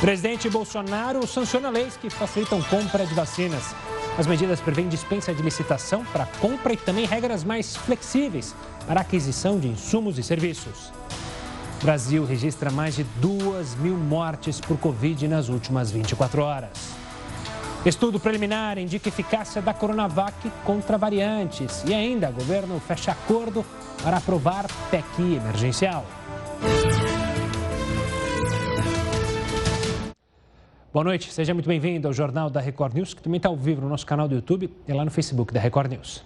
Presidente Bolsonaro sanciona leis que facilitam compra de vacinas. As medidas prevêem dispensa de licitação para compra e também regras mais flexíveis para aquisição de insumos e serviços. O Brasil registra mais de 2 mil mortes por Covid nas últimas 24 horas. Estudo preliminar indica eficácia da Coronavac contra variantes. E ainda, o governo fecha acordo para aprovar PEC emergencial. Boa noite, seja muito bem-vindo ao Jornal da Record News, que também está ao vivo no nosso canal do YouTube e lá no Facebook da Record News.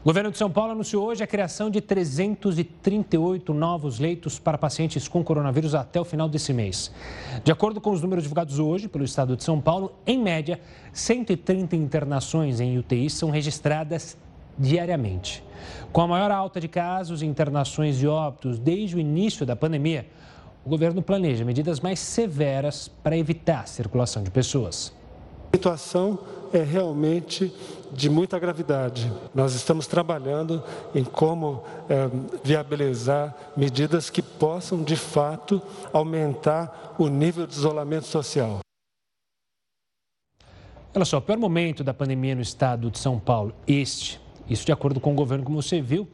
O governo de São Paulo anunciou hoje a criação de 338 novos leitos para pacientes com coronavírus até o final desse mês. De acordo com os números divulgados hoje pelo estado de São Paulo, em média, 130 internações em UTI são registradas diariamente. Com a maior alta de casos internações e óbitos desde o início da pandemia, o governo planeja medidas mais severas para evitar a circulação de pessoas. A situação é realmente de muita gravidade. Nós estamos trabalhando em como é, viabilizar medidas que possam, de fato, aumentar o nível de isolamento social. Olha só, o pior momento da pandemia no estado de São Paulo, este, isso de acordo com o governo, como você viu,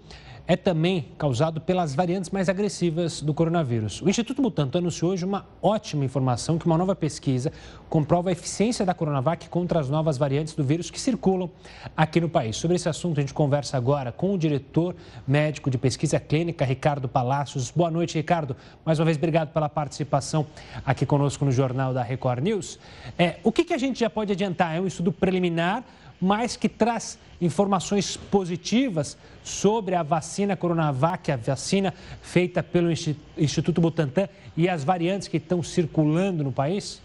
é também causado pelas variantes mais agressivas do coronavírus. O Instituto Butantan anunciou hoje uma ótima informação que uma nova pesquisa comprova a eficiência da Coronavac contra as novas variantes do vírus que circulam aqui no país. Sobre esse assunto, a gente conversa agora com o diretor médico de pesquisa clínica, Ricardo Palácios. Boa noite, Ricardo. Mais uma vez, obrigado pela participação aqui conosco no Jornal da Record News. É, o que, que a gente já pode adiantar? É um estudo preliminar mas que traz informações positivas sobre a vacina Coronavac, a vacina feita pelo Instituto Butantan e as variantes que estão circulando no país?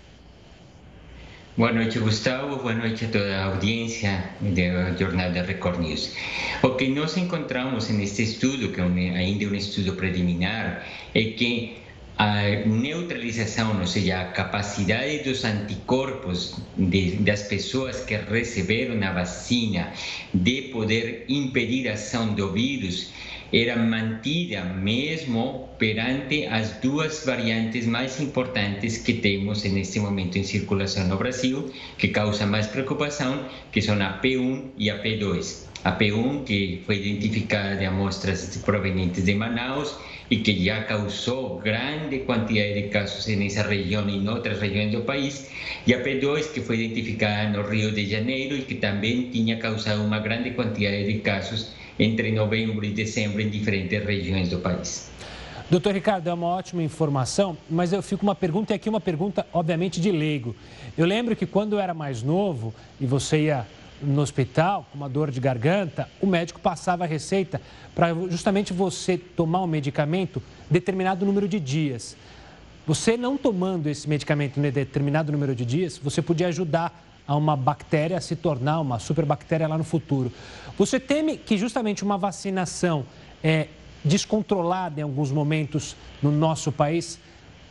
Boa noite, Gustavo. Boa noite a toda a audiência do Jornal da Record News. O que nós encontramos neste estudo, que ainda é um estudo preliminar, é que a neutralização, ou seja, a capacidade dos anticorpos de, das pessoas que receberam a vacina de poder impedir a ação do vírus era mantida mesmo perante as duas variantes mais importantes que temos neste momento em circulação no Brasil, que causam mais preocupação, que são a P1 e a P2. A P1, que foi identificada de amostras provenientes de Manaus, y que ya causó grande cantidad de casos en esa región y en otras regiones del país, y a P2 que fue identificada en Río de Janeiro y que también tenía causado una grande cantidad de casos entre novembro e dezembro em diferentes regiões do país. Doutor Ricardo, é uma ótima informação, mas eu fico uma pergunta, e aqui uma pergunta, obviamente, de leigo. Eu lembro que quando eu era mais novo e você ia no hospital com uma dor de garganta, o médico passava a receita para justamente você tomar um medicamento determinado número de dias. Você não tomando esse medicamento em determinado número de dias, você podia ajudar a uma bactéria a se tornar uma superbactéria lá no futuro. Você teme que justamente uma vacinação é, descontrolada em alguns momentos no nosso país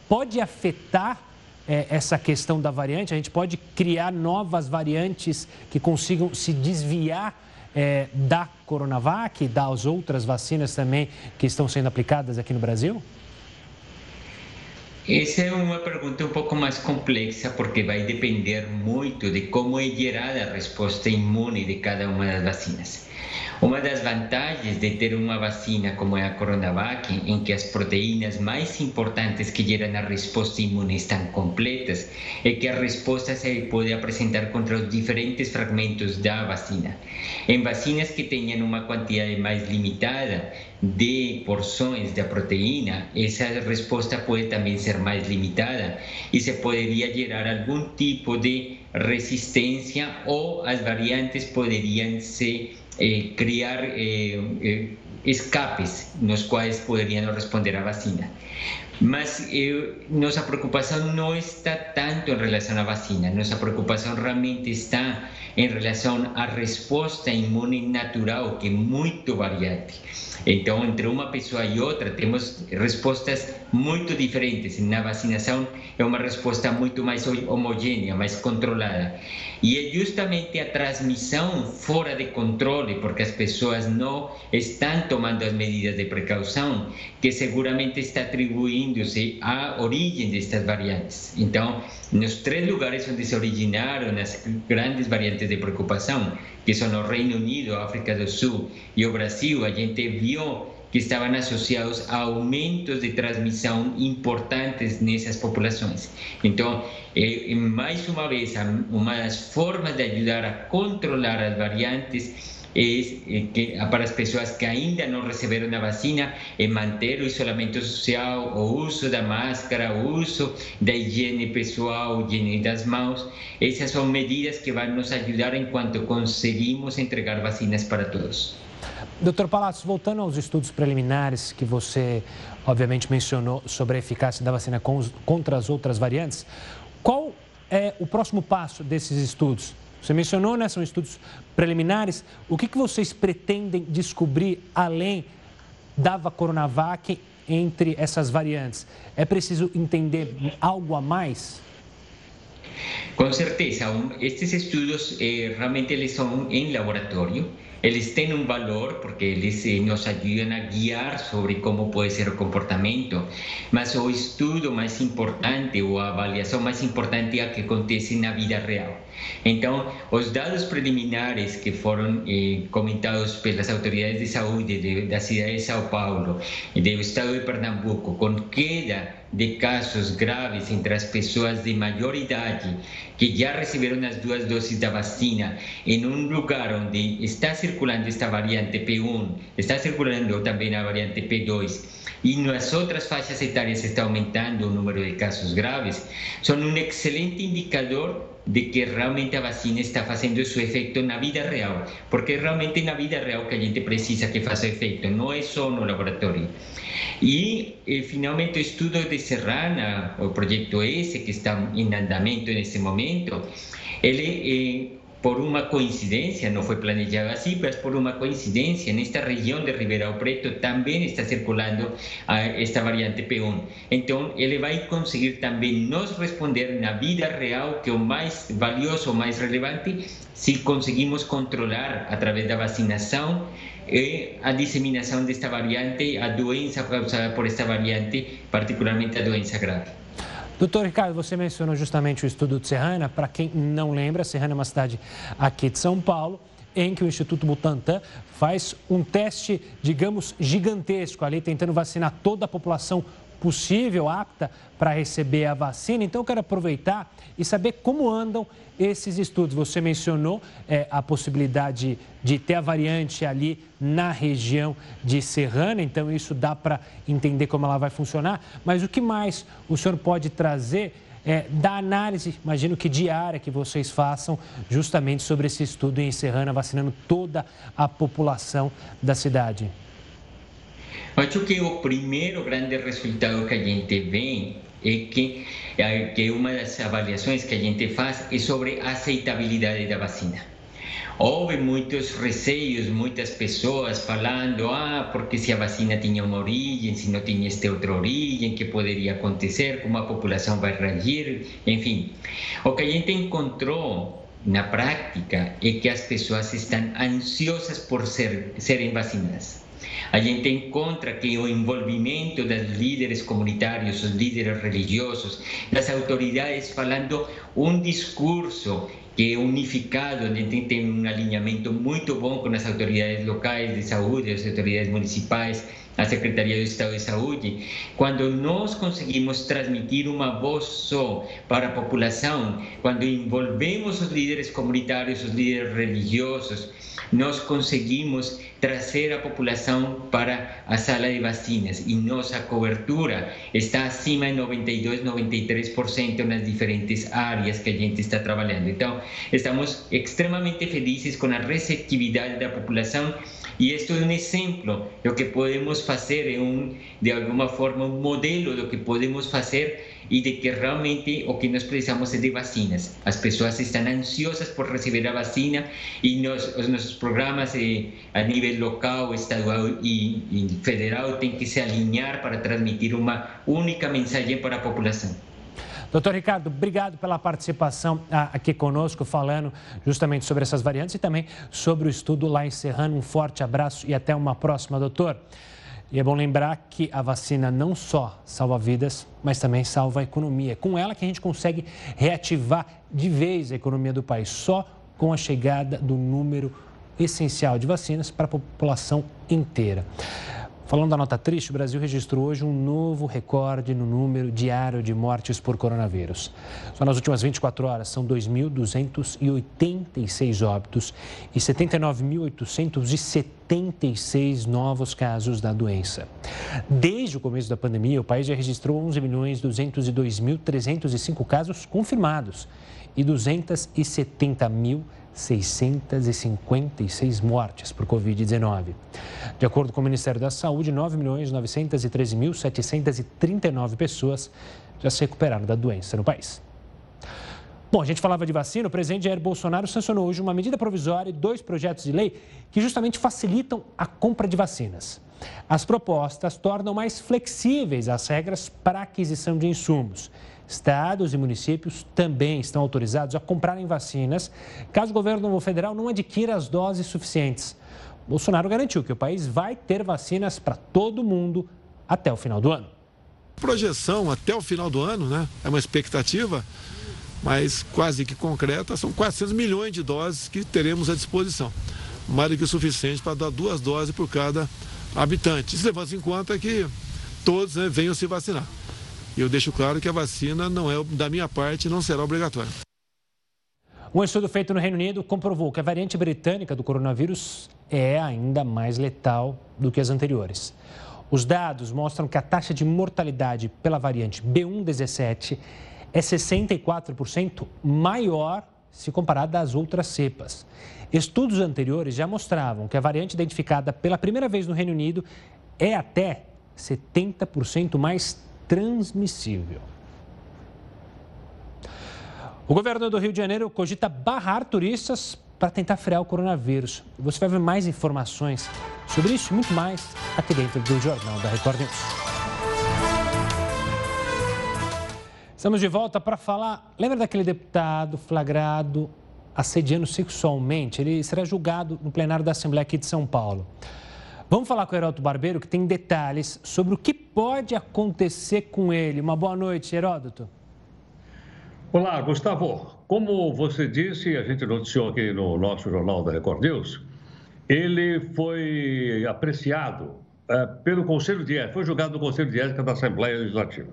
pode afetar é, essa questão da variante? A gente pode criar novas variantes que consigam se desviar é, da Coronavac das outras vacinas também que estão sendo aplicadas aqui no Brasil? Essa é uma pergunta um pouco mais complexa, porque vai depender muito de como é gerada a resposta imune de cada uma das vacinas. Uma das vantagens de ter uma vacina como é a Coronavac, em que as proteínas mais importantes que geram a resposta imune estão completas, é que a resposta se pode apresentar contra os diferentes fragmentos da vacina. Em vacinas que tenham uma quantidade mais limitada de porções da proteína, essa resposta pode também ser mais limitada e se poderia gerar algum tipo de resistência ou as variantes poderiam ser criar eh, eh, escapes nos quais poderiam responder à vacina. Mas nossa preocupação não está tanto em relação à vacina, nossa preocupação realmente está em relação à resposta imune natural, que é muito variante. Então, entre uma pessoa e outra, temos respostas muito diferentes. Na vacinação, é uma resposta muito mais homogênea, mais controlada. E é justamente a transmissão fora de controle, porque as pessoas não estão tomando as medidas de precaução, que seguramente está atribuindo referindo-se à origem destas variantes. Então, nos três lugares onde se originaram as grandes variantes de preocupação, que são o Reino Unido, África do Sul e o Brasil, a gente viu que estavam associados a aumentos de transmissão importantes nessas populações. Então, eh, mais uma vez, uma das formas de ajudar a controlar as variantes é que para as pessoas que ainda não receberam a vacina é manter o isolamento social, o uso da máscara, o uso da higiene pessoal, higiene das mãos. Essas são medidas que vão nos ajudar enquanto conseguimos entregar vacinas para todos. Doutor Palácio, voltando aos estudos preliminares que você, obviamente, mencionou sobre a eficácia da vacina contra as outras variantes, qual é o próximo passo desses estudos? Você mencionou, né? São estudos preliminares. O que, que vocês pretendem descobrir além da Coronavac entre essas variantes? É preciso entender algo a mais? Com certeza, estes estudos eh, realmente eles são em laboratório eles têm um valor porque eles eh, nos ajudam a guiar sobre como pode ser o comportamento, mas o estudo mais importante ou a avaliação mais importante é a que acontece na vida real. Então, os dados preliminares que foram eh, comentados pelas autoridades de saúde de, da cidade de São Paulo e do estado de Pernambuco, com queda de casos graves entre as pessoas de maior idade que já receberam as duas doses da vacina em um lugar onde está circulando esta variante P1, está circulando também a variante P2 e nas outras faixas etárias está aumentando o número de casos graves, são um excelente indicador de que realmente a vacina está fazendo seu efeito na vida real, porque realmente na vida real que a gente precisa que faça efeito, não é só no laboratório. E, eh, finalmente, o estudo de Serrana, o projeto S, que está em andamento nesse momento, ele eh, por uma coincidência, não foi planejado assim, mas por uma coincidência, nesta região de Ribeirão Preto também está circulando esta variante P1. Então, ele vai conseguir também nos responder na vida real, que é o mais valioso, o mais relevante, se conseguimos controlar através da vacinação a disseminação desta variante, a doença causada por esta variante, particularmente a doença grave. Doutor Ricardo, você mencionou justamente o estudo de Serrana. Para quem não lembra, Serrana é uma cidade aqui de São Paulo, em que o Instituto Butantan faz um teste, digamos, gigantesco ali, tentando vacinar toda a população possível, apta para receber a vacina. Então, eu quero aproveitar e saber como andam esses estudos. Você mencionou é, a possibilidade de ter a variante ali na região de Serrana, então isso dá para entender como ela vai funcionar. Mas o que mais o senhor pode trazer é, da análise, imagino que diária, que vocês façam justamente sobre esse estudo em Serrana, vacinando toda a população da cidade? Acho que o primeiro grande resultado que a gente vê é que, é que uma das avaliações que a gente faz é sobre a aceitabilidade da vacina. Houve muitos receios, muitas pessoas falando, ah, porque se a vacina tinha uma origem, se não tinha esta outra origem, que poderia acontecer, como a população vai reagir, enfim. O que a gente encontrou na prática é que as pessoas estão ansiosas por ser, serem vacinadas. A gente encontra que o envolvimento dos líderes comunitários, os líderes religiosos, das autoridades falando um discurso que é unificado, gente tem um alinhamento muito bom com as autoridades locais de saúde, as autoridades municipais, a Secretaria do Estado de Saúde, quando nós conseguimos transmitir uma voz só para a população, quando envolvemos os líderes comunitários, os líderes religiosos, nós conseguimos trazer a população para a sala de vacinas e nossa cobertura está acima de 92, 93% nas diferentes áreas que a gente está trabalhando. Então, estamos extremamente felizes com a receptividade da população e isto é um exemplo do que podemos fazer, é um, de alguma forma um modelo do que podemos fazer e de que realmente o que nós precisamos é de vacinas. As pessoas estão ansiosas por receber a vacina e nos, programas eh, a nível local, estadual e, e federal têm que se alinhar para transmitir uma única mensagem para a população. Doutor Ricardo, obrigado pela participação ah, aqui conosco, falando justamente sobre essas variantes e também sobre o estudo lá em Serrano. Um forte abraço e até uma próxima, doutor. E é bom lembrar que a vacina não só salva vidas, mas também salva a economia. Com ela que a gente consegue reativar de vez a economia do país, só com a chegada do número essencial de vacinas para a população inteira. Falando da nota triste, o Brasil registrou hoje um novo recorde no número diário de mortes por coronavírus. Só nas últimas 24 horas são 2.286 óbitos e 79.876 novos casos da doença. Desde o começo da pandemia, o país já registrou 11.202.305 casos confirmados e 270 mil 656 mortes por Covid-19. De acordo com o Ministério da Saúde, 9.913.739 pessoas já se recuperaram da doença no país. Bom, a gente falava de vacina, o presidente Jair Bolsonaro sancionou hoje uma medida provisória e dois projetos de lei que justamente facilitam a compra de vacinas. As propostas tornam mais flexíveis as regras para aquisição de insumos Estados e municípios também estão autorizados a comprarem vacinas caso o governo federal não adquira as doses suficientes. Bolsonaro garantiu que o país vai ter vacinas para todo mundo até o final do ano. Projeção até o final do ano, né? É uma expectativa, mas quase que concreta, são 400 milhões de doses que teremos à disposição. Mais do que o suficiente para dar duas doses por cada habitante. Isso levando em conta que todos né, venham se vacinar. Eu deixo claro que a vacina não é, da minha parte, não será obrigatória. Um estudo feito no Reino Unido comprovou que a variante britânica do coronavírus é ainda mais letal do que as anteriores. Os dados mostram que a taxa de mortalidade pela variante B117 é 64% maior se comparada às outras cepas. Estudos anteriores já mostravam que a variante identificada pela primeira vez no Reino Unido é até 70% mais transmissível. O governo do Rio de Janeiro cogita barrar turistas para tentar frear o coronavírus. Você vai ver mais informações sobre isso e muito mais aqui dentro do Jornal da Record News. Estamos de volta para falar. Lembra daquele deputado flagrado assediando sexualmente? Ele será julgado no plenário da Assembleia aqui de São Paulo. Vamos falar com o Heródoto Barbeiro, que tem detalhes sobre o que pode acontecer com ele. Uma boa noite, Heródoto. Olá, Gustavo. Como você disse, a gente noticiou aqui no nosso jornal da Record News, ele foi apreciado é, pelo Conselho de Ética, foi julgado no Conselho de Ética da Assembleia Legislativa.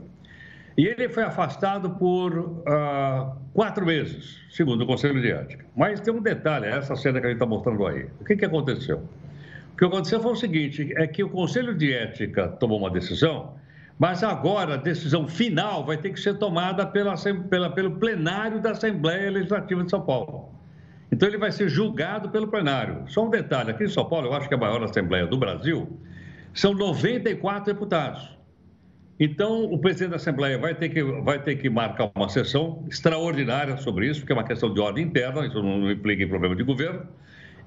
E ele foi afastado por uh, quatro meses, segundo o Conselho de Ética. Mas tem um detalhe, essa cena que a gente está mostrando aí. O que, que aconteceu? O que aconteceu foi o seguinte: é que o Conselho de Ética tomou uma decisão, mas agora a decisão final vai ter que ser tomada pela, pela, pelo plenário da Assembleia Legislativa de São Paulo. Então ele vai ser julgado pelo plenário. Só um detalhe: aqui em São Paulo, eu acho que é a maior Assembleia do Brasil, são 94 deputados. Então, o presidente da Assembleia vai ter, que, vai ter que marcar uma sessão extraordinária sobre isso, porque é uma questão de ordem interna, isso não implica em problema de governo.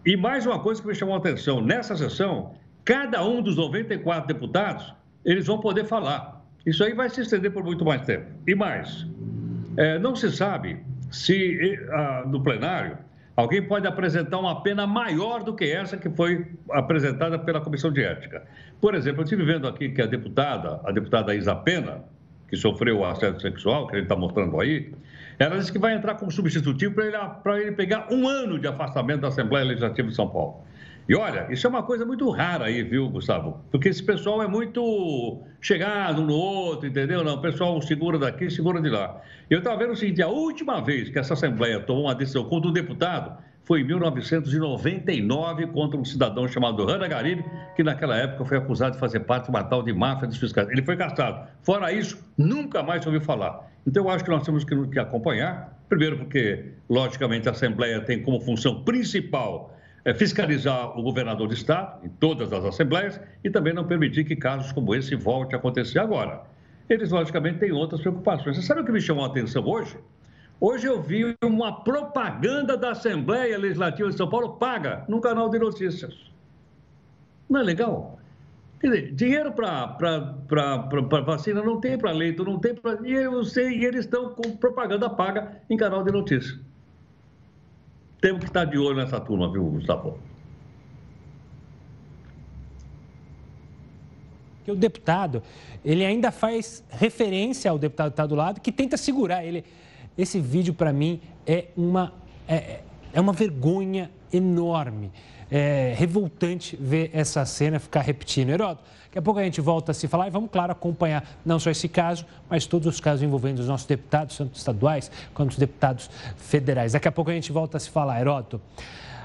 E mais uma coisa que me chamou a atenção, nessa sessão, cada um dos 94 deputados, eles vão poder falar. Isso aí vai se estender por muito mais tempo. E mais, é, não se sabe se no plenário alguém pode apresentar uma pena maior do que essa que foi apresentada pela Comissão de Ética. Por exemplo, eu estive vendo aqui que a deputada, a deputada Isa Pena, que sofreu assédio sexual, que ele está mostrando aí, ela disse que vai entrar como substitutivo para ele, ele pegar um ano de afastamento da Assembleia Legislativa de São Paulo. E olha, isso é uma coisa muito rara aí, viu, Gustavo? Porque esse pessoal é muito chegado um no outro, entendeu? Não, o pessoal segura daqui, segura de lá. Eu estava vendo o seguinte: a última vez que essa Assembleia tomou uma decisão contra um deputado foi em 1999 contra um cidadão chamado Hanna Garibe, que naquela época foi acusado de fazer parte de uma tal de máfia dos fiscais. Ele foi castrado. Fora isso, nunca mais ouviu falar. Então, eu acho que nós temos que, acompanhar, primeiro porque, logicamente, a Assembleia tem como função principal é, fiscalizar o governador de Estado, em todas as assembleias, e também não permitir que casos como esse voltem a acontecer agora. Eles, logicamente, têm outras preocupações. Você sabe o que me chamou a atenção hoje? Hoje eu vi uma propaganda da Assembleia Legislativa de São Paulo paga num canal de notícias. Não é legal? Quer dizer, dinheiro para vacina não tem para leito, não tem para. E eu sei, e eles estão com propaganda paga em canal de notícias. Temos que estar de olho nessa turma, viu, Gustavo? o deputado, ele ainda faz referência ao deputado que está do lado, que tenta segurar ele. Esse vídeo, para mim, é uma, é, é uma vergonha enorme. É revoltante ver essa cena ficar repetindo. Heródoto, daqui a pouco a gente volta a se falar e vamos, claro, acompanhar não só esse caso, mas todos os casos envolvendo os nossos deputados, tanto estaduais quanto os deputados federais. Daqui a pouco a gente volta a se falar, Heródoto.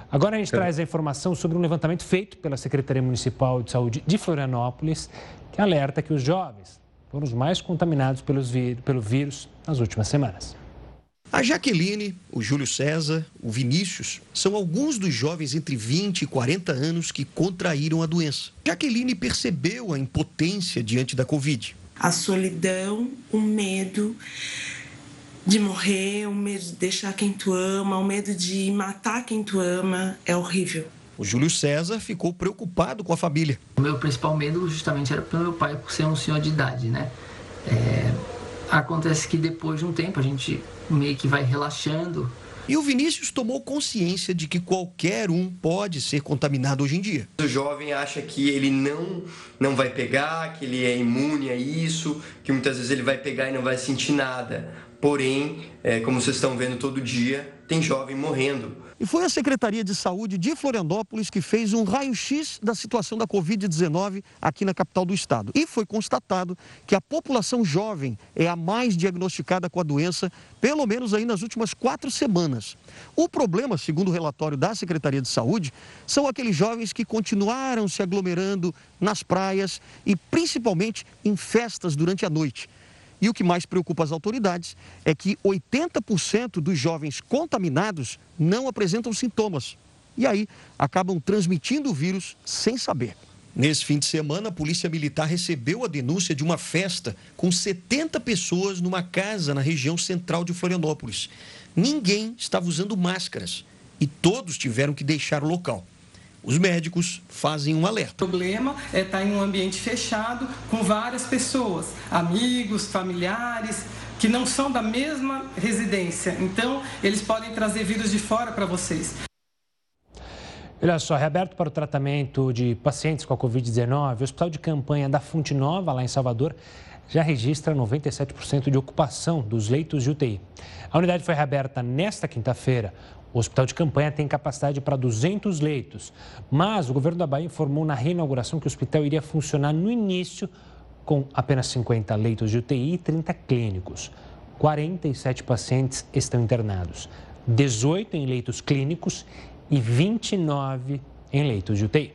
Agora a gente é. traz a informação sobre um levantamento feito pela Secretaria Municipal de Saúde de Florianópolis, que alerta que os jovens foram os mais contaminados pelos pelo vírus nas últimas semanas. A Jaqueline, o Júlio César, o Vinícius são alguns dos jovens entre 20 e 40 anos que contraíram a doença. Jaqueline percebeu a impotência diante da Covid. A solidão, o medo de morrer, o medo de deixar quem tu ama, o medo de matar quem tu ama é horrível. O Júlio César ficou preocupado com a família. O meu principal medo justamente era pelo meu pai, por ser um senhor de idade, né? É... Acontece que depois de um tempo a gente meio que vai relaxando. E o Vinícius tomou consciência de que qualquer um pode ser contaminado hoje em dia. O jovem acha que ele não, não vai pegar, que ele é imune a isso, que muitas vezes ele vai pegar e não vai sentir nada. Porém, é, como vocês estão vendo todo dia, tem jovem morrendo. E foi a Secretaria de Saúde de Florianópolis que fez um raio-x da situação da Covid-19 aqui na capital do estado. E foi constatado que a população jovem é a mais diagnosticada com a doença, pelo menos aí nas últimas quatro semanas. O problema, segundo o relatório da Secretaria de Saúde, são aqueles jovens que continuaram se aglomerando nas praias e principalmente em festas durante a noite. E o que mais preocupa as autoridades é que 80% dos jovens contaminados não apresentam sintomas. E aí acabam transmitindo o vírus sem saber. Nesse fim de semana, a Polícia Militar recebeu a denúncia de uma festa com 70 pessoas numa casa na região central de Florianópolis. Ninguém estava usando máscaras e todos tiveram que deixar o local. Os médicos fazem um alerta. O problema é estar em um ambiente fechado com várias pessoas, amigos, familiares, que não são da mesma residência. Então, eles podem trazer vírus de fora para vocês. Olha só, reaberto para o tratamento de pacientes com a Covid-19, o Hospital de Campanha da Fonte Nova, lá em Salvador, já registra 97% de ocupação dos leitos de UTI. A unidade foi reaberta nesta quinta-feira. O hospital de campanha tem capacidade para 200 leitos, mas o governo da Bahia informou na reinauguração que o hospital iria funcionar no início com apenas 50 leitos de UTI e 30 clínicos. 47 pacientes estão internados, 18 em leitos clínicos e 29 em leitos de UTI.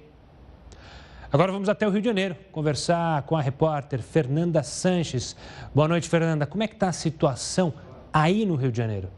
Agora vamos até o Rio de Janeiro conversar com a repórter Fernanda Sanches. Boa noite, Fernanda. Como é que está a situação aí no Rio de Janeiro?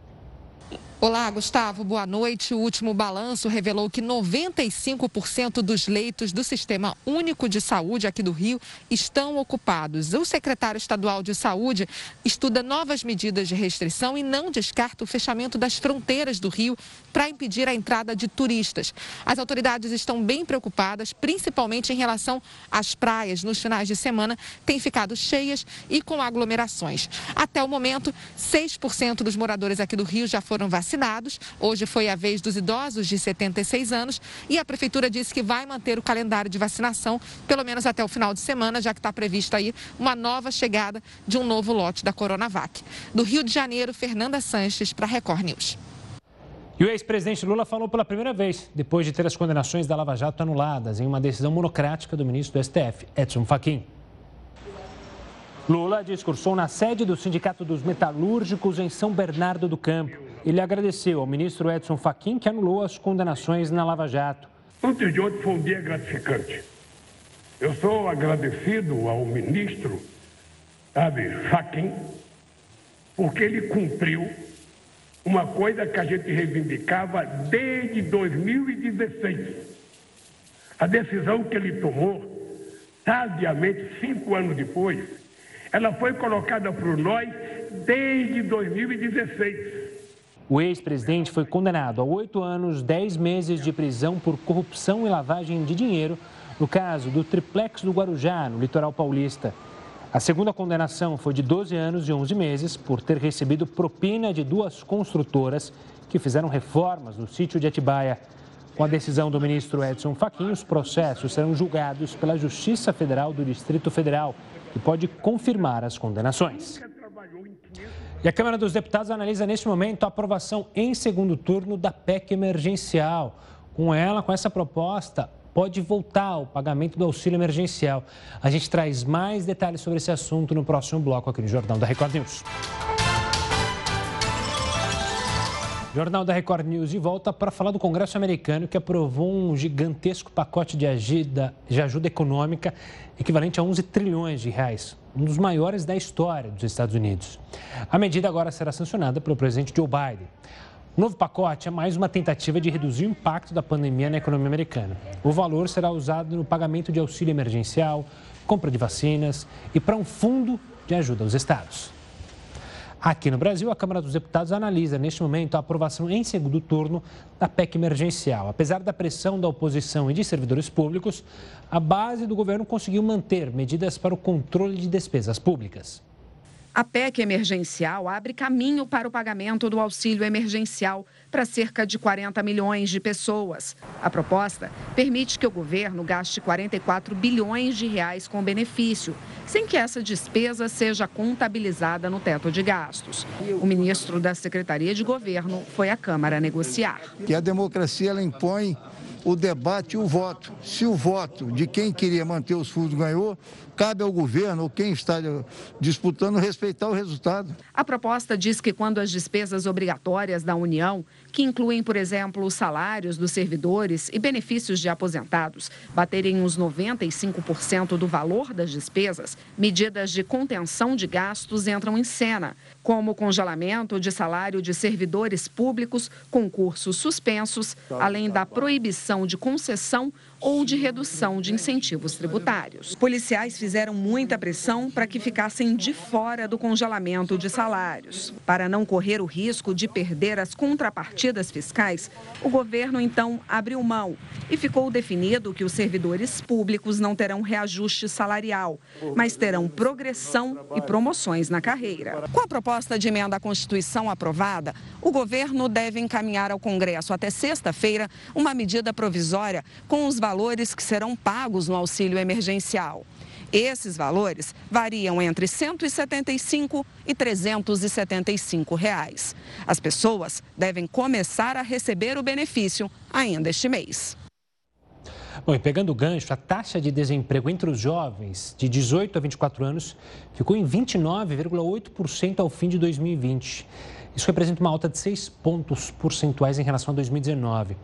Olá, Gustavo, boa noite. O último balanço revelou que 95% dos leitos do Sistema Único de Saúde aqui do Rio estão ocupados. O secretário estadual de Saúde estuda novas medidas de restrição e não descarta o fechamento das fronteiras do Rio para impedir a entrada de turistas. As autoridades estão bem preocupadas, principalmente em relação às praias. Nos finais de semana, têm ficado cheias e com aglomerações. Até o momento, 6% dos moradores aqui do Rio já foram vacinados vacinados. Hoje foi a vez dos idosos de 76 anos e a prefeitura disse que vai manter o calendário de vacinação pelo menos até o final de semana, já que está prevista aí uma nova chegada de um novo lote da Coronavac. Do Rio de Janeiro, Fernanda Sanches para Record News. E o ex-presidente Lula falou pela primeira vez, depois de ter as condenações da Lava Jato anuladas em uma decisão monocrática do ministro do STF, Edson Fachin. Lula discursou na sede do Sindicato dos Metalúrgicos em São Bernardo do Campo. Ele agradeceu ao ministro Edson Fachin, que anulou as condenações na Lava Jato. Antes de ontem foi um dia gratificante. Eu sou agradecido ao ministro, sabe, Fachin, porque ele cumpriu uma coisa que a gente reivindicava desde 2016. A decisão que ele tomou, sabiamente, cinco anos depois, ela foi colocada por nós desde 2016. O ex-presidente foi condenado a oito anos, dez meses de prisão por corrupção e lavagem de dinheiro no caso do triplex do Guarujá, no litoral paulista. A segunda condenação foi de 12 anos e 11 meses por ter recebido propina de duas construtoras que fizeram reformas no sítio de Atibaia. Com a decisão do ministro Edson Fachin, os processos serão julgados pela Justiça Federal do Distrito Federal, que pode confirmar as condenações. E a Câmara dos Deputados analisa neste momento a aprovação em segundo turno da PEC emergencial. Com ela, com essa proposta, pode voltar o pagamento do auxílio emergencial. A gente traz mais detalhes sobre esse assunto no próximo bloco aqui no Jornal da Record News. Jornal da Record News de volta para falar do Congresso americano que aprovou um gigantesco pacote de ajuda, de ajuda econômica equivalente a 11 trilhões de reais, um dos maiores da história dos Estados Unidos. A medida agora será sancionada pelo presidente Joe Biden. O novo pacote é mais uma tentativa de reduzir o impacto da pandemia na economia americana. O valor será usado no pagamento de auxílio emergencial, compra de vacinas e para um fundo de ajuda aos estados. Aqui no Brasil, a Câmara dos Deputados analisa, neste momento, a aprovação em segundo turno da PEC emergencial. Apesar da pressão da oposição e de servidores públicos, a base do governo conseguiu manter medidas para o controle de despesas públicas. A PEC emergencial abre caminho para o pagamento do auxílio emergencial para cerca de 40 milhões de pessoas. A proposta permite que o governo gaste 44 bilhões de reais com benefício, sem que essa despesa seja contabilizada no teto de gastos. O ministro da Secretaria de Governo foi à Câmara negociar. Que a democracia ela impõe o debate e o voto. Se o voto de quem queria manter os fundos ganhou, cabe ao governo ou quem está disputando respeitar o resultado. A proposta diz que quando as despesas obrigatórias da União, que incluem, por exemplo, os salários dos servidores e benefícios de aposentados, baterem uns 95% do valor das despesas, medidas de contenção de gastos entram em cena, como o congelamento de salário de servidores públicos, concursos suspensos, além da proibição de concessão ou de redução de incentivos tributários. Policiais fizeram muita pressão para que ficassem de fora do congelamento de salários. Para não correr o risco de perder as contrapartidas fiscais, o governo então abriu mão e ficou definido que os servidores públicos não terão reajuste salarial, mas terão progressão e promoções na carreira. Com a proposta de emenda à Constituição aprovada, o governo deve encaminhar ao Congresso até sexta-feira uma medida provisória com os valores valores que serão pagos no auxílio emergencial. Esses valores variam entre 175 e 375 reais. As pessoas devem começar a receber o benefício ainda este mês. Bom, e pegando o gancho, a taxa de desemprego entre os jovens de 18 a 24 anos ficou em 29,8% ao fim de 2020. Isso representa uma alta de 6 pontos percentuais em relação a 2019.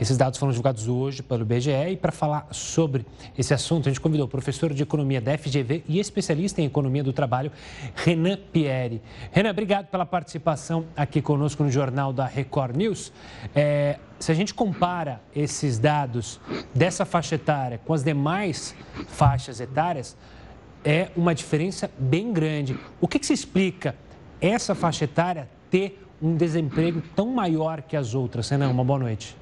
Esses dados foram divulgados hoje pelo IBGE e para falar sobre esse assunto, a gente convidou o professor de economia da FGV e especialista em economia do trabalho, Renan Pieri. Renan, obrigado pela participação aqui conosco no Jornal da Record News. É, se a gente compara esses dados dessa faixa etária com as demais faixas etárias, é uma diferença bem grande. O que, que se explica essa faixa etária ter um desemprego tão maior que as outras? Renan, uma boa noite.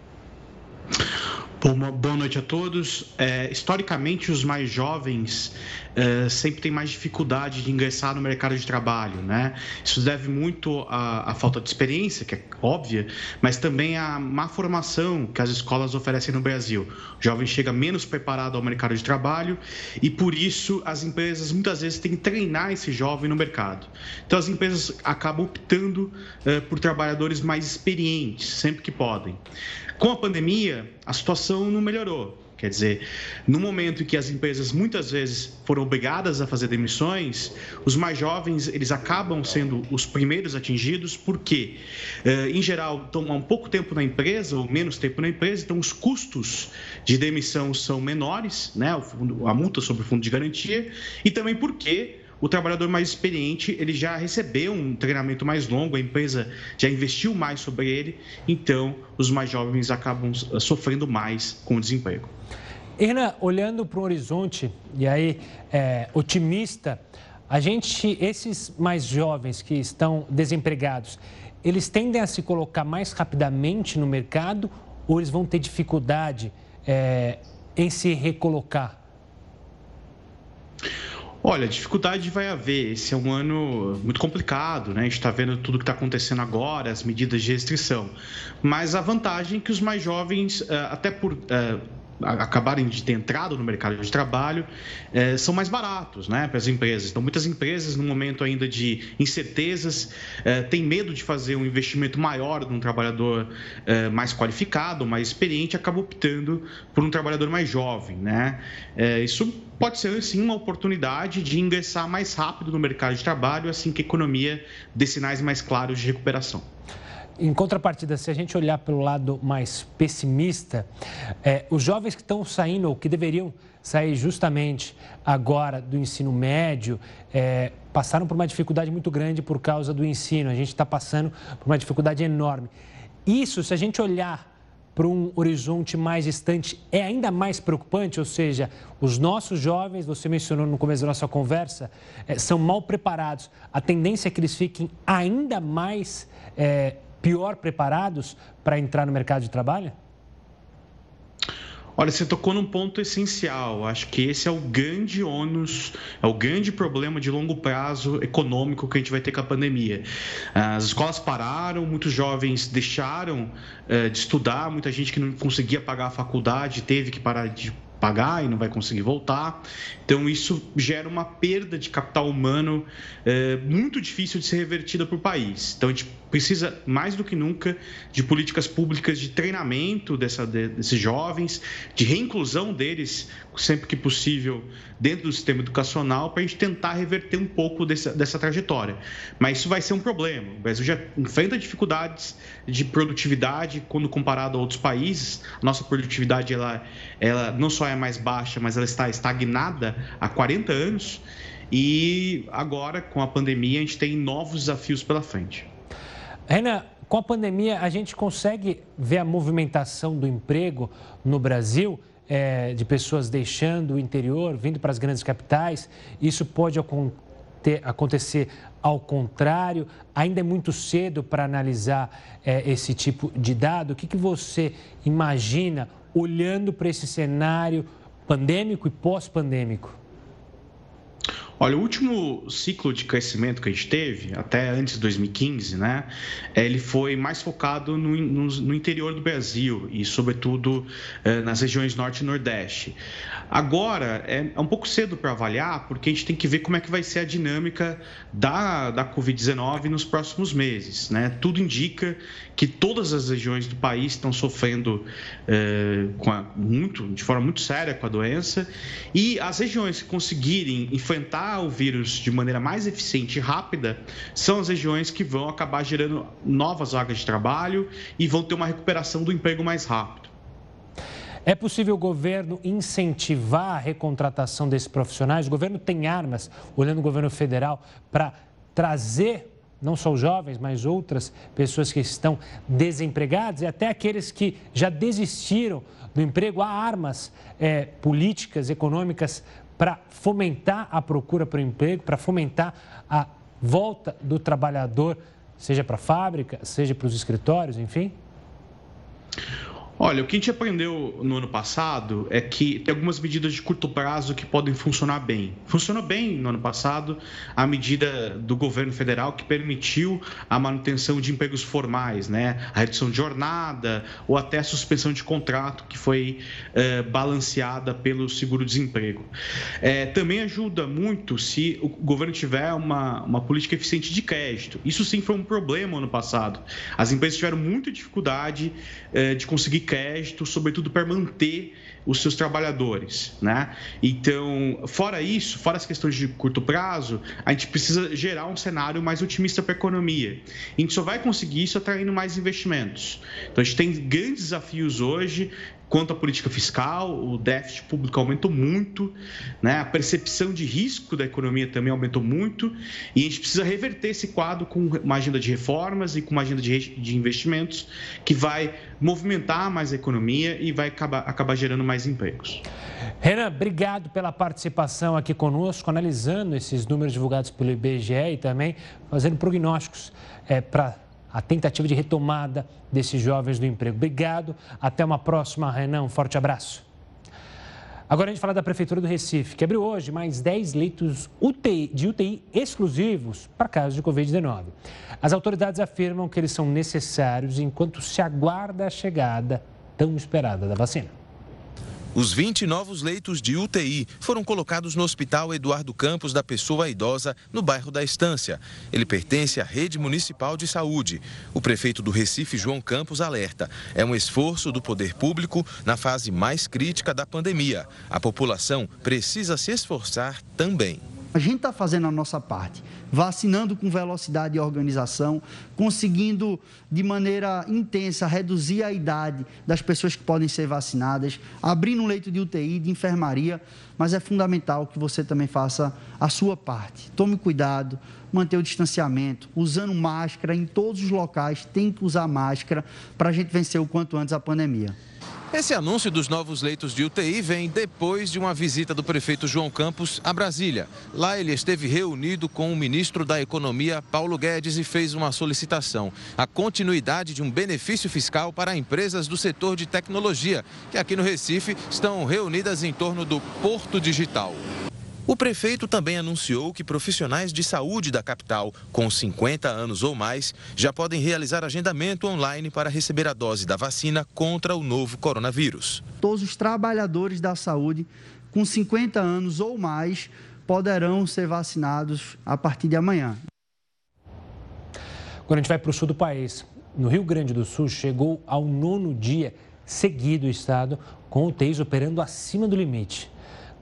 Bom, boa noite a todos. É, historicamente, os mais jovens é, sempre têm mais dificuldade de ingressar no mercado de trabalho, né? Isso deve muito à, à, falta de experiência, que é óbvia, mas também à má formação que as escolas oferecem no Brasil. O jovem chega menos preparado ao mercado de trabalho e, por isso, as empresas muitas vezes têm que treinar esse jovem no mercado. Então, as empresas acabam optando é, por trabalhadores mais experientes, sempre que podem. Com a pandemia, a situação não melhorou. Quer dizer, no momento em que as empresas muitas vezes foram obrigadas a fazer demissões, os mais jovens eles acabam sendo os primeiros atingidos, porque, eh, em geral, há um pouco tempo na empresa ou menos tempo na empresa, então os custos de demissão são menores, né? a multa sobre o fundo de garantia, e também porque o trabalhador mais experiente ele já recebeu um treinamento mais longo, a empresa já investiu mais sobre ele, então os mais jovens acabam sofrendo mais com o desemprego. Erna, olhando para o horizonte e aí é, otimista, a gente, esses mais jovens que estão desempregados, eles tendem a se colocar mais rapidamente no mercado ou eles vão ter dificuldade é, em se recolocar? Olha, dificuldade vai haver. Esse é um ano muito complicado, né? A gente está vendo tudo que está acontecendo agora, as medidas de restrição. Mas a vantagem é que os mais jovens, eh, até por eh, acabarem de ter entrado no mercado de trabalho é, são mais baratos né, para as empresas. Então, muitas empresas, no momento ainda de incertezas, é, têm medo de fazer um investimento maior num trabalhador é, mais qualificado, mais experiente, acabam optando por um trabalhador mais jovem. Né? isso pode ser, sim, uma oportunidade de ingressar mais rápido no mercado de trabalho, assim que a economia dê sinais mais claros de recuperação. Em contrapartida, se a gente olhar pelo lado mais pessimista, é, os jovens que estão saindo, ou que deveriam sair justamente agora do ensino médio, é, passaram por uma dificuldade muito grande por causa do ensino. A gente está passando por uma dificuldade enorme. Isso, se a gente olhar para um horizonte mais distante, é ainda mais preocupante, ou seja, os nossos jovens, você mencionou no começo da nossa conversa, é, são mal preparados. A tendência é que eles fiquem ainda mais é, pior preparados para entrar no mercado de trabalho? Olha, você tocou num ponto essencial. Acho que esse é o grande ônus, é o grande problema de longo prazo econômico que a gente vai ter com a pandemia. As escolas pararam, muitos jovens deixaram uh, de estudar, muita gente que não conseguia pagar a faculdade teve que parar de pagar e não vai conseguir voltar. Então, isso gera uma perda de capital humano é, muito difícil de ser revertida para o país. Então, a gente precisa, mais do que nunca, de políticas públicas de treinamento dessa, desses jovens, de reinclusão deles, sempre que possível, dentro do sistema educacional, para a gente tentar reverter um pouco dessa, dessa trajetória. Mas isso vai ser um problema. O Brasil já enfrenta dificuldades de produtividade quando comparado a outros países. A nossa produtividade, ela, ela não só é mais baixa, mas ela está estagnada há 40 anos. E agora, com a pandemia, a gente tem novos desafios pela frente. Renan, com a pandemia, a gente consegue ver a movimentação do emprego no Brasil, é, de pessoas deixando o interior, vindo para as grandes capitais. Isso pode acontecer ao contrário? Ainda é muito cedo para analisar é, esse tipo de dado. O que, que você imagina olhando para esse cenário pandêmico e pós-pandêmico? Olha, o último ciclo de crescimento que a gente teve, até antes de 2015, né, ele foi mais focado no, no, no interior do Brasil e, sobretudo, eh, nas regiões norte e nordeste. Agora, é, é um pouco cedo para avaliar, porque a gente tem que ver como é que vai ser a dinâmica da, da Covid-19 nos próximos meses. Né? Tudo indica que todas as regiões do país estão sofrendo eh, a, muito, de forma muito séria com a doença, e as regiões que conseguirem enfrentar o vírus de maneira mais eficiente e rápida são as regiões que vão acabar gerando novas vagas de trabalho e vão ter uma recuperação do emprego mais rápido. É possível o governo incentivar a recontratação desses profissionais? O governo tem armas, olhando o governo federal, para trazer não só os jovens, mas outras pessoas que estão desempregadas e até aqueles que já desistiram do emprego. Há armas é, políticas, econômicas para fomentar a procura por emprego, para fomentar a volta do trabalhador, seja para a fábrica, seja para os escritórios, enfim? Olha, o que a gente aprendeu no ano passado é que tem algumas medidas de curto prazo que podem funcionar bem. Funcionou bem no ano passado a medida do governo federal que permitiu a manutenção de empregos formais, né? A redução de jornada ou até a suspensão de contrato que foi eh, balanceada pelo seguro-desemprego. Eh, também ajuda muito se o governo tiver uma, uma política eficiente de crédito. Isso sim foi um problema no ano passado. As empresas tiveram muita dificuldade eh, de conseguir crédito, sobretudo para manter os seus trabalhadores, né? Então, fora isso, fora as questões de curto prazo, a gente precisa gerar um cenário mais otimista para a economia. a gente só vai conseguir isso atraindo mais investimentos. Então, a gente tem grandes desafios hoje Quanto à política fiscal, o déficit público aumentou muito, né? a percepção de risco da economia também aumentou muito, e a gente precisa reverter esse quadro com uma agenda de reformas e com uma agenda de, investimentos que vai movimentar mais a economia e vai acabar, acabar gerando mais empregos. Renan, obrigado pela participação aqui conosco, analisando esses números divulgados pelo IBGE e também fazendo prognósticos é, para a tentativa de retomada desses jovens do emprego. Obrigado, até uma próxima, Renan. Um forte abraço. Agora a gente fala da Prefeitura do Recife, que abriu hoje mais 10 leitos UTI, de UTI exclusivos para casos de Covid-19. As autoridades afirmam que eles são necessários enquanto se aguarda a chegada tão esperada da vacina. Os 20 novos leitos de UTI foram colocados no Hospital Eduardo Campos da Pessoa Idosa, no bairro da Estância. Ele pertence à Rede Municipal de Saúde. O prefeito do Recife, João Campos, alerta: é um esforço do poder público na fase mais crítica da pandemia. A população precisa se esforçar também. A gente está fazendo a nossa parte, vacinando com velocidade e organização, conseguindo de maneira intensa reduzir a idade das pessoas que podem ser vacinadas, abrindo um leito de UTI, de enfermaria, mas é fundamental que você também faça a sua parte. Tome cuidado, manter o distanciamento, usando máscara em todos os locais, tem que usar máscara para a gente vencer o quanto antes a pandemia. Esse anúncio dos novos leitos de UTI vem depois de uma visita do prefeito João Campos a Brasília. Lá ele esteve reunido com o ministro da Economia, Paulo Guedes, e fez uma solicitação: a continuidade de um benefício fiscal para empresas do setor de tecnologia, que aqui no Recife estão reunidas em torno do Porto Digital. O prefeito também anunciou que profissionais de saúde da capital com 50 anos ou mais já podem realizar agendamento online para receber a dose da vacina contra o novo coronavírus. Todos os trabalhadores da saúde com 50 anos ou mais poderão ser vacinados a partir de amanhã. Quando a gente vai para o sul do país, no Rio Grande do Sul, chegou ao nono dia seguido o estado com UTIs operando acima do limite.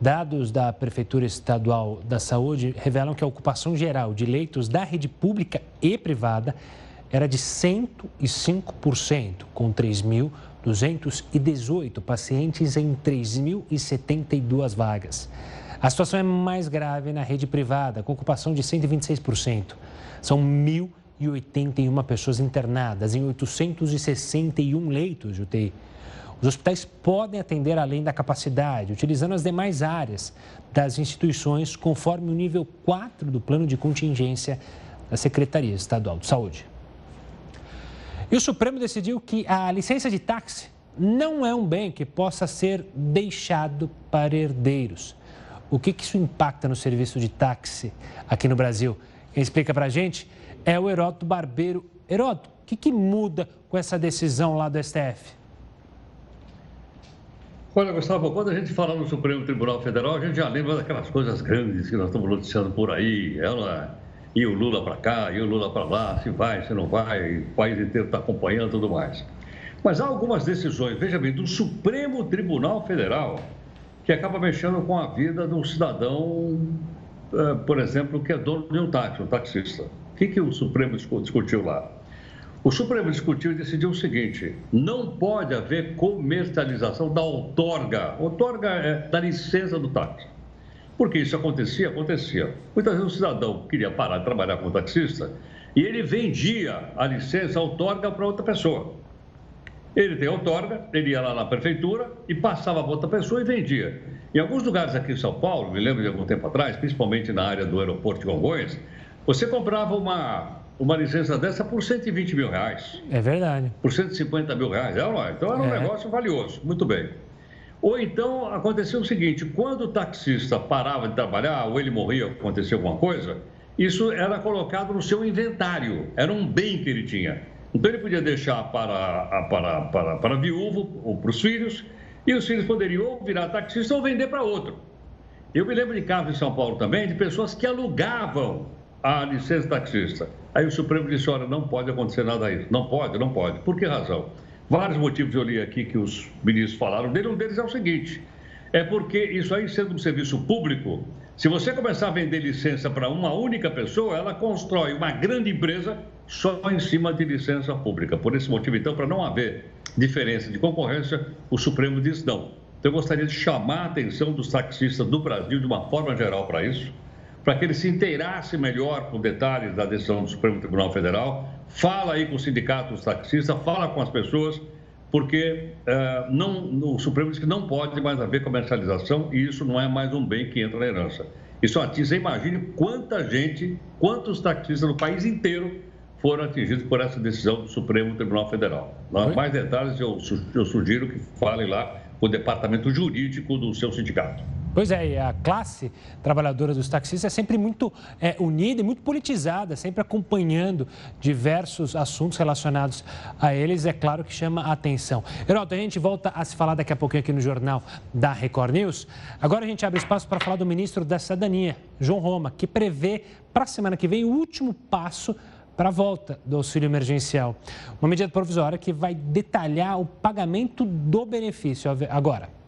Dados da Prefeitura Estadual da Saúde revelam que a ocupação geral de leitos da rede pública e privada era de 105%, com 3.218 pacientes em 3.072 vagas. A situação é mais grave na rede privada, com ocupação de 126%. São 1.081 pessoas internadas em 861 leitos de UTI. Os hospitais podem atender além da capacidade, utilizando as demais áreas das instituições, conforme o nível 4 do plano de contingência da Secretaria Estadual de Saúde. E o Supremo decidiu que a licença de táxi não é um bem que possa ser deixado para herdeiros. O que, que isso impacta no serviço de táxi aqui no Brasil? Quem explica para a gente é o Heródoto Barbeiro. Heródoto, o que, que muda com essa decisão lá do STF? Olha, Gustavo, quando a gente fala no Supremo Tribunal Federal, a gente já lembra daquelas coisas grandes que nós estamos noticiando por aí. Ela e o Lula para cá, e o Lula para lá, se vai, se não vai, o país inteiro está acompanhando e tudo mais. Mas há algumas decisões, veja bem, do Supremo Tribunal Federal que acaba mexendo com a vida do cidadão, eh, por exemplo, que é dono de um táxi, um taxista. O que, que o Supremo discutiu lá? O Supremo discutiu e decidiu o seguinte: não pode haver comercialização da outorga. Outorga é da licença do táxi. Porque isso acontecia? Acontecia. Muitas vezes o cidadão queria parar de trabalhar como taxista e ele vendia a licença, a outorga para outra pessoa. Ele tem outorga, ele ia lá na prefeitura e passava para outra pessoa e vendia. Em alguns lugares aqui em São Paulo, me lembro de algum tempo atrás, principalmente na área do aeroporto de Congonhas, você comprava uma uma licença dessa por 120 mil reais. É verdade. Por 150 mil reais. É, então era um é. negócio valioso. Muito bem. Ou então aconteceu o seguinte: quando o taxista parava de trabalhar, ou ele morria, acontecia alguma coisa, isso era colocado no seu inventário. Era um bem que ele tinha. Então ele podia deixar para, para, para, para a viúva ou para os filhos, e os filhos poderiam ou virar taxista ou vender para outro. Eu me lembro de casos em São Paulo também de pessoas que alugavam a licença taxista. Aí o Supremo disse: olha, não pode acontecer nada aí. Não pode, não pode. Por que razão? Vários motivos eu li aqui que os ministros falaram dele. Um deles é o seguinte: é porque isso aí, sendo um serviço público, se você começar a vender licença para uma única pessoa, ela constrói uma grande empresa só em cima de licença pública. Por esse motivo, então, para não haver diferença de concorrência, o Supremo diz não. Então, eu gostaria de chamar a atenção dos taxistas do Brasil, de uma forma geral, para isso para que ele se inteirasse melhor com detalhes da decisão do Supremo Tribunal Federal. Fala aí com o sindicato dos taxistas, fala com as pessoas, porque uh, não, o Supremo diz que não pode mais haver comercialização e isso não é mais um bem que entra na herança. Isso atinge, você imagine quanta gente, quantos taxistas no país inteiro foram atingidos por essa decisão do Supremo Tribunal Federal. Mais detalhes eu, eu sugiro que falem lá o departamento jurídico do seu sindicato. Pois é, e a classe trabalhadora dos taxistas é sempre muito é, unida e muito politizada, sempre acompanhando diversos assuntos relacionados a eles, é claro que chama a atenção. Heraldo, a gente volta a se falar daqui a pouquinho aqui no jornal da Record News. Agora a gente abre espaço para falar do ministro da Cidadania, João Roma, que prevê para a semana que vem o último passo para a volta do auxílio emergencial. Uma medida provisória que vai detalhar o pagamento do benefício. Agora.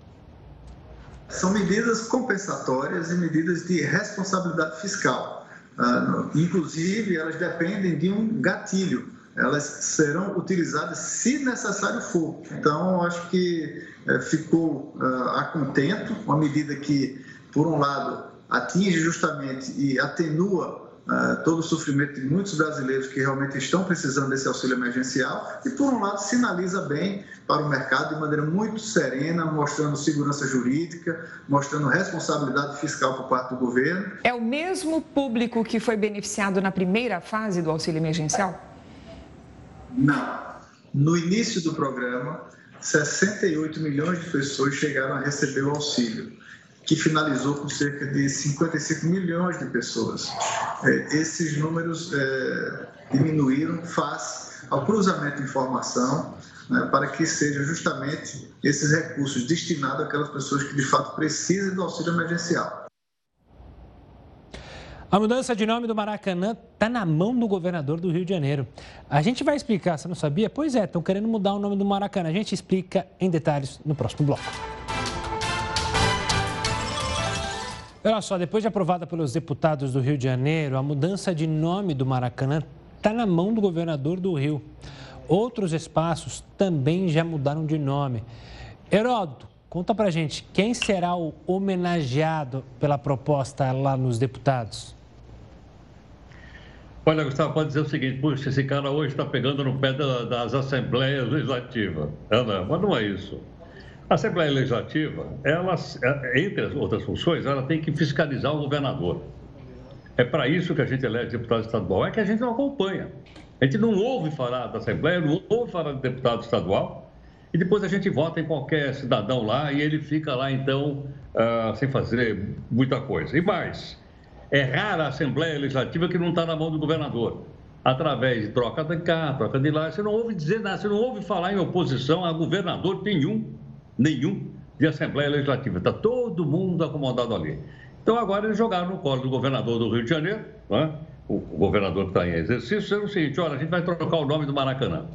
São medidas compensatórias e medidas de responsabilidade fiscal. Uh, inclusive, elas dependem de um gatilho. Elas serão utilizadas se necessário for. Então, acho que uh, ficou uh, a contento, uma medida que, por um lado, atinge justamente e atenua uh, todo o sofrimento de muitos brasileiros que realmente estão precisando desse auxílio emergencial e, por um lado, sinaliza bem para o mercado de maneira muito serena, mostrando segurança jurídica, mostrando responsabilidade fiscal por parte do governo. É o mesmo público que foi beneficiado na primeira fase do auxílio emergencial? Não. No início do programa, 68 milhões de pessoas chegaram a receber o auxílio que finalizou com cerca de 55 milhões de pessoas. É, esses números é, diminuíram face ao cruzamento de informação né, para que sejam justamente esses recursos destinados àquelas pessoas que de fato precisam do auxílio emergencial. A mudança de nome do Maracanã está na mão do governador do Rio de Janeiro. A gente vai explicar, você não sabia? Pois é, estão querendo mudar o nome do Maracanã. A gente explica em detalhes no próximo bloco. Olha só, depois de aprovada pelos deputados do Rio de Janeiro, a mudança de nome do Maracanã está na mão do governador do Rio. Outros espaços também já mudaram de nome. Heródoto, conta pra gente, quem será o homenageado pela proposta lá nos deputados? Olha, Gustavo, pode dizer o seguinte, puxa, esse cara hoje está pegando no pé das assembleias legislativas. É, não, mas não é isso. A Assembleia Legislativa, ela, é, entre as outras funções, ela tem que fiscalizar o governador. É para isso que a gente elege deputado estadual, é que a gente não acompanha. A gente não ouve falar da Assembleia, não ouve falar de deputado estadual, e depois a gente vota em qualquer cidadão lá e ele fica lá, então, uh, sem fazer muita coisa. E mais, é rara a Assembleia Legislativa que não está na mão do governador. Através de troca de cá, troca de lá, você não ouve dizer nada, você não ouve falar em oposição a governador nenhum nenhum de Assembleia Legislativa. Está todo mundo acomodado ali. Então agora eles jogaram no colo do governador do Rio de Janeiro, né? o, governador que está em exercício, é o seguinte: olha, a gente vai trocar o nome do Maracanã.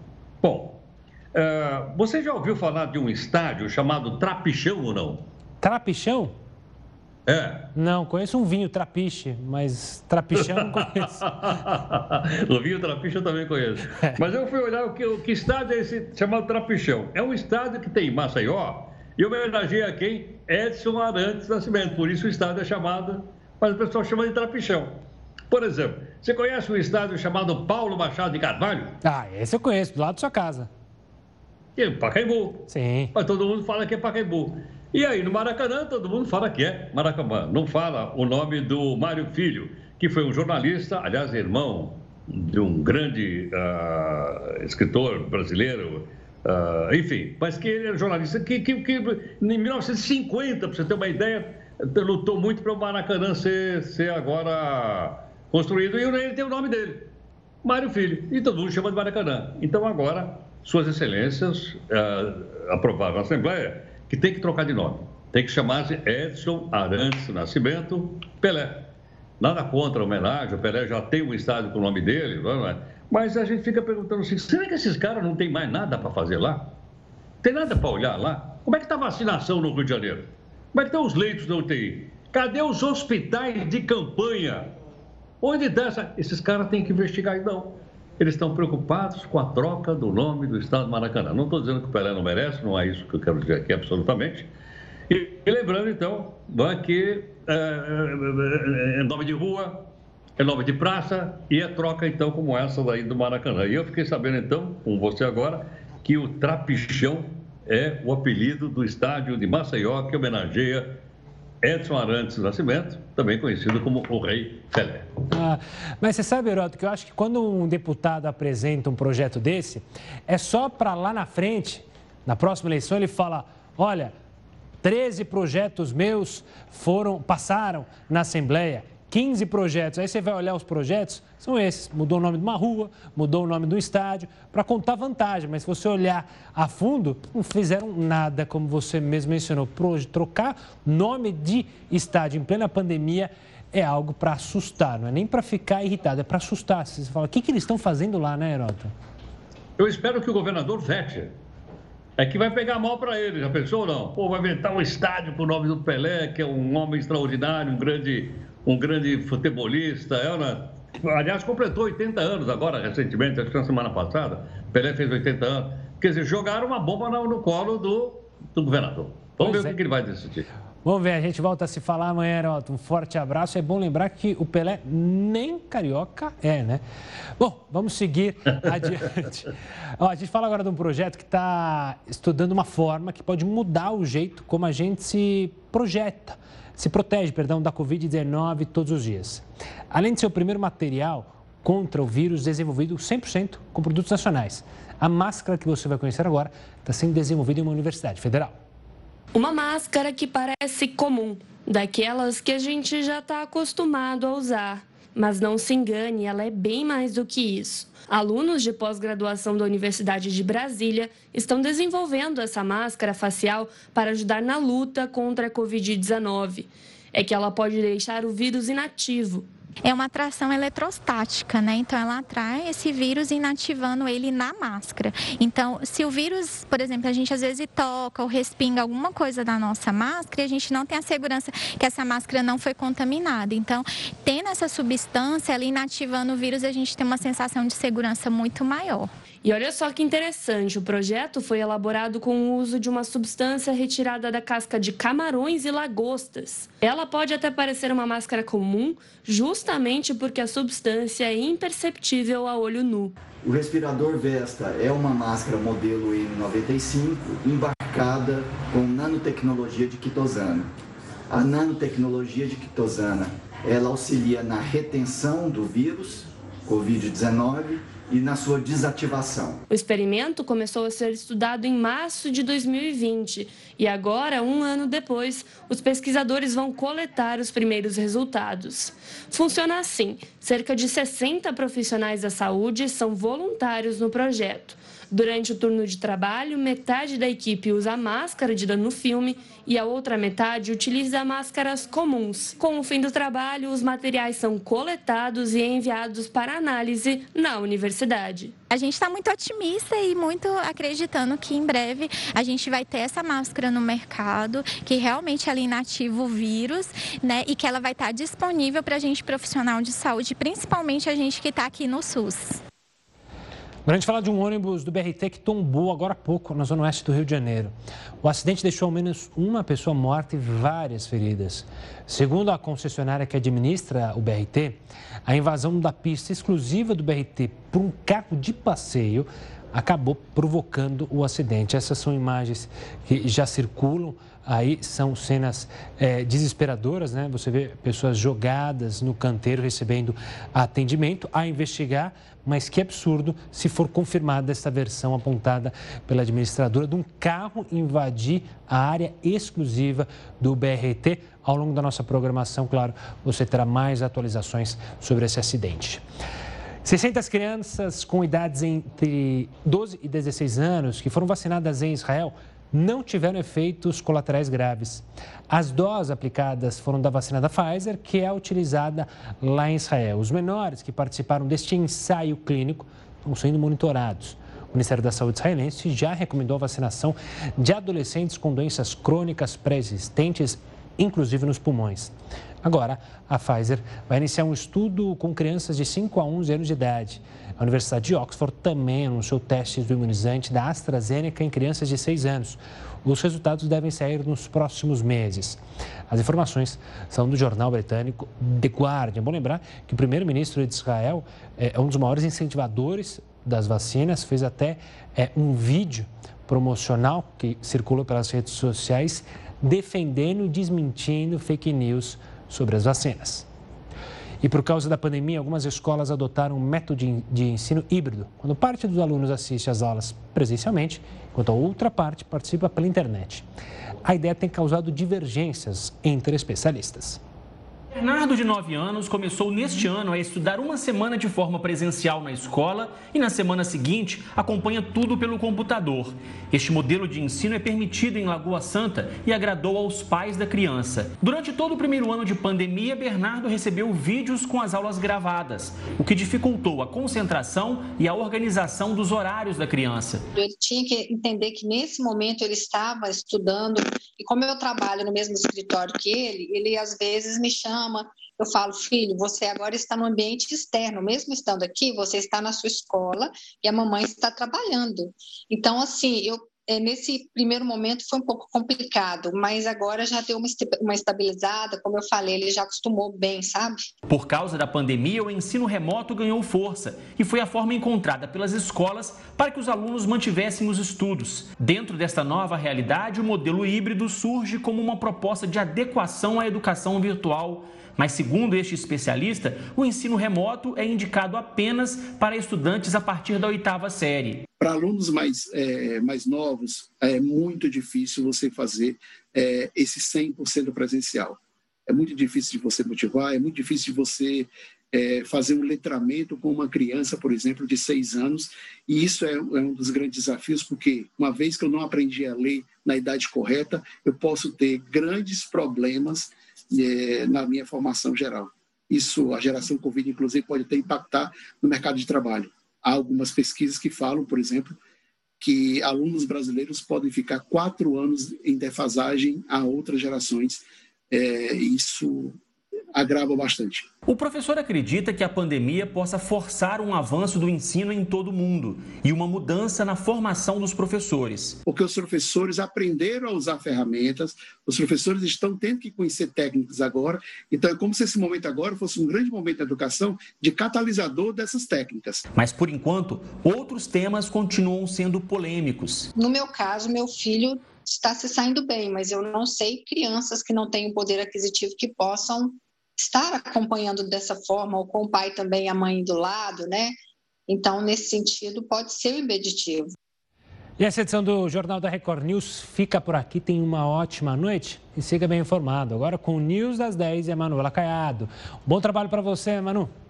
Bom, uh, você já ouviu falar de um estádio chamado Trapichão ou não? Trapichão? É. Não, conheço um vinho trapiche, mas trapichão não conheço. o vinho trapiche eu também conheço. É. Mas eu fui olhar o que, o que estádio é esse chamado trapichão. É um estádio que tem em Maceió e homenageia quem? Edson Arantes Nascimento. Por isso o estádio é chamado, mas o pessoal chama de trapichão. Por exemplo, você conhece um estádio chamado Paulo Machado de Carvalho? Ah, esse eu conheço, do lado da sua casa. É Pacaembu. Sim. Mas todo mundo fala que é Pacaembu. E aí, no Maracanã, todo mundo fala que é Maracanã. Não fala o nome do Mário Filho, que foi um jornalista, aliás, irmão de um grande uh, escritor brasileiro, uh, enfim, mas que ele era jornalista que, que, que em 1950, para você ter uma ideia, lutou muito para o Maracanã ser, ser agora construído, e ele tem o nome dele, Mário Filho, e todo mundo chama de Maracanã. Então agora, Suas Excelências uh, aprovaram na Assembleia que tem que trocar de nome. Tem que chamar-se Edson Arantes Nascimento Pelé. Nada contra a homenagem, o Pelé já tem um estádio com o nome dele, não é? mas a gente fica perguntando assim: será que esses caras não tem mais nada para fazer lá? Tem nada para olhar lá? Como é que está a vacinação no Rio de Janeiro? Como é que estão os leitos da UTI? Cadê os hospitais de campanha? Onde está essa? Esses caras têm que investigar, então eles estão preocupados com a troca do nome do Estado do Maracanã. Não estou dizendo que o Pelé não merece, não é isso que eu quero dizer aqui absolutamente. E, e lembrando, então, que é, é, é, nome de rua, é nome de praça e é troca, então, como essa daí do Maracanã. E eu fiquei sabendo, então, com você agora, que o Trapichão é o apelido do estádio de Maceió que homenageia Edson Arantes Nascimento, também conhecido como o Rei Pelé. Ah, mas você sabe, Heroto, que eu acho que quando um deputado apresenta um projeto desse, é só para lá na frente, na próxima eleição, ele fala: olha, 13 projetos meus foram passaram na Assembleia. 15 projetos. Aí você vai olhar os projetos, são esses. Mudou o nome de uma rua, mudou o nome do estádio, para contar vantagem. Mas se você olhar a fundo, não fizeram nada, como você mesmo mencionou. Trocar nome de estádio em plena pandemia é algo para assustar, não é nem para ficar irritado, é para assustar. Você fala, o que, que eles estão fazendo lá, né, Herota? Eu espero que o governador vete. É que vai pegar mal para ele, já pensou ou não? Pô, vai inventar um estádio com o nome do Pelé, que é um homem extraordinário, um grande, um grande futebolista. É, né? Aliás, completou 80 anos agora, recentemente, acho que na semana passada. Pelé fez 80 anos. Quer dizer, jogaram uma bomba no, no colo do, do governador. Vamos pois ver é. o que ele vai decidir. Vamos ver, a gente volta a se falar amanhã, Heroto. Um forte abraço. É bom lembrar que o Pelé nem carioca é, né? Bom, vamos seguir adiante. Ó, a gente fala agora de um projeto que está estudando uma forma que pode mudar o jeito como a gente se projeta, se protege, perdão, da Covid-19 todos os dias. Além de ser o primeiro material contra o vírus desenvolvido 100% com produtos nacionais. A máscara que você vai conhecer agora está sendo desenvolvida em uma universidade federal. Uma máscara que parece comum, daquelas que a gente já está acostumado a usar. Mas não se engane, ela é bem mais do que isso. Alunos de pós-graduação da Universidade de Brasília estão desenvolvendo essa máscara facial para ajudar na luta contra a Covid-19. É que ela pode deixar o vírus inativo, é uma atração eletrostática, né? Então ela atrai esse vírus inativando ele na máscara. Então, se o vírus, por exemplo, a gente às vezes toca ou respinga alguma coisa da nossa máscara, a gente não tem a segurança que essa máscara não foi contaminada. Então, tendo essa substância ela inativando o vírus, a gente tem uma sensação de segurança muito maior. E olha só que interessante, o projeto foi elaborado com o uso de uma substância retirada da casca de camarões e lagostas. Ela pode até parecer uma máscara comum, justamente porque a substância é imperceptível a olho nu. O respirador Vesta é uma máscara modelo N95 embarcada com nanotecnologia de quitosana. A nanotecnologia de quitosana, ela auxilia na retenção do vírus COVID-19 e na sua desativação. O experimento começou a ser estudado em março de 2020 e agora, um ano depois, os pesquisadores vão coletar os primeiros resultados. Funciona assim: cerca de 60 profissionais da saúde são voluntários no projeto. Durante o turno de trabalho, metade da equipe usa máscara de dano no filme e a outra metade utiliza máscaras comuns. Com o fim do trabalho, os materiais são coletados e enviados para análise na universidade. A gente está muito otimista e muito acreditando que em breve a gente vai ter essa máscara no mercado, que realmente ela inativa o vírus, né? E que ela vai estar disponível para a gente profissional de saúde, principalmente a gente que está aqui no SUS. Agora a gente fala de um ônibus do BRT que tombou agora há pouco na zona oeste do Rio de Janeiro. O acidente deixou ao menos uma pessoa morta e várias feridas. Segundo a concessionária que administra o BRT, a invasão da pista exclusiva do BRT por um carro de passeio acabou provocando o acidente. Essas são imagens que já circulam aí são cenas é, desesperadoras, né? Você vê pessoas jogadas no canteiro recebendo atendimento a investigar, mas que absurdo se for confirmada essa versão apontada pela administradora de um carro invadir a área exclusiva do BRT. Ao longo da nossa programação, claro, você terá mais atualizações sobre esse acidente. 600 crianças com idades entre 12 e 16 anos que foram vacinadas em Israel não tiveram efeitos colaterais graves. As doses aplicadas foram da vacina da Pfizer, que é utilizada lá em Israel. Os menores que participaram deste ensaio clínico estão sendo monitorados. O Ministério da Saúde israelense já recomendou a vacinação de adolescentes com doenças crônicas pré-existentes, inclusive nos pulmões. Agora, a Pfizer vai iniciar um estudo com crianças de 5 a 11 anos de idade. A Universidade de Oxford também anunciou testes do imunizante da AstraZeneca em crianças de 6 anos. Os resultados devem sair nos próximos meses. As informações são do jornal britânico The Guardian. É bom lembrar que o primeiro-ministro de Israel é um dos maiores incentivadores das vacinas, fez até é, um vídeo promocional que circula pelas redes sociais defendendo e desmentindo fake news sobre as vacinas. E por causa da pandemia, algumas escolas adotaram um método de ensino híbrido, quando parte dos alunos assiste às aulas presencialmente, enquanto a outra parte participa pela internet. A ideia tem causado divergências entre especialistas. Bernardo, de 9 anos, começou neste ano a estudar uma semana de forma presencial na escola e na semana seguinte acompanha tudo pelo computador. Este modelo de ensino é permitido em Lagoa Santa e agradou aos pais da criança. Durante todo o primeiro ano de pandemia, Bernardo recebeu vídeos com as aulas gravadas, o que dificultou a concentração e a organização dos horários da criança. Ele tinha que entender que nesse momento ele estava estudando e como eu trabalho no mesmo escritório que ele, ele às vezes me chama eu falo, filho, você agora está no ambiente externo, mesmo estando aqui, você está na sua escola e a mamãe está trabalhando. Então, assim, eu é, nesse primeiro momento foi um pouco complicado, mas agora já deu uma, uma estabilizada, como eu falei, ele já acostumou bem, sabe? Por causa da pandemia, o ensino remoto ganhou força e foi a forma encontrada pelas escolas para que os alunos mantivessem os estudos. Dentro desta nova realidade, o modelo híbrido surge como uma proposta de adequação à educação virtual mas, segundo este especialista, o ensino remoto é indicado apenas para estudantes a partir da oitava série. Para alunos mais, é, mais novos, é muito difícil você fazer é, esse 100% presencial. É muito difícil de você motivar, é muito difícil de você é, fazer um letramento com uma criança, por exemplo, de seis anos. E isso é, é, um dos grandes desafios, porque uma vez que eu não aprendi a ler na idade correta, eu posso ter grandes problemas na minha formação geral. Isso, a geração Covid, inclusive, pode até impactar no mercado de trabalho. Há algumas pesquisas que falam, por exemplo, que alunos brasileiros podem ficar quatro anos em defasagem a outras gerações. É, isso agrava bastante. O professor acredita que a pandemia possa forçar um avanço do ensino em todo o mundo e uma mudança na formação dos professores. Porque os professores aprenderam a usar ferramentas, os professores estão tendo que conhecer técnicas agora, então é como se esse momento agora fosse um grande momento da educação de catalisador dessas técnicas. Mas por enquanto, outros temas continuam sendo polêmicos. No meu caso, meu filho está se saindo bem, mas eu não sei crianças que não têm o poder aquisitivo que possam estar acompanhando dessa forma, ou com o pai também, a mãe do lado, né? Então, nesse sentido, pode ser impeditivo. E essa edição do Jornal da Record News fica por aqui. Tem uma ótima noite e siga bem informado. Agora com o News das 10 e a Manuela Caiado. Bom trabalho para você, Manu.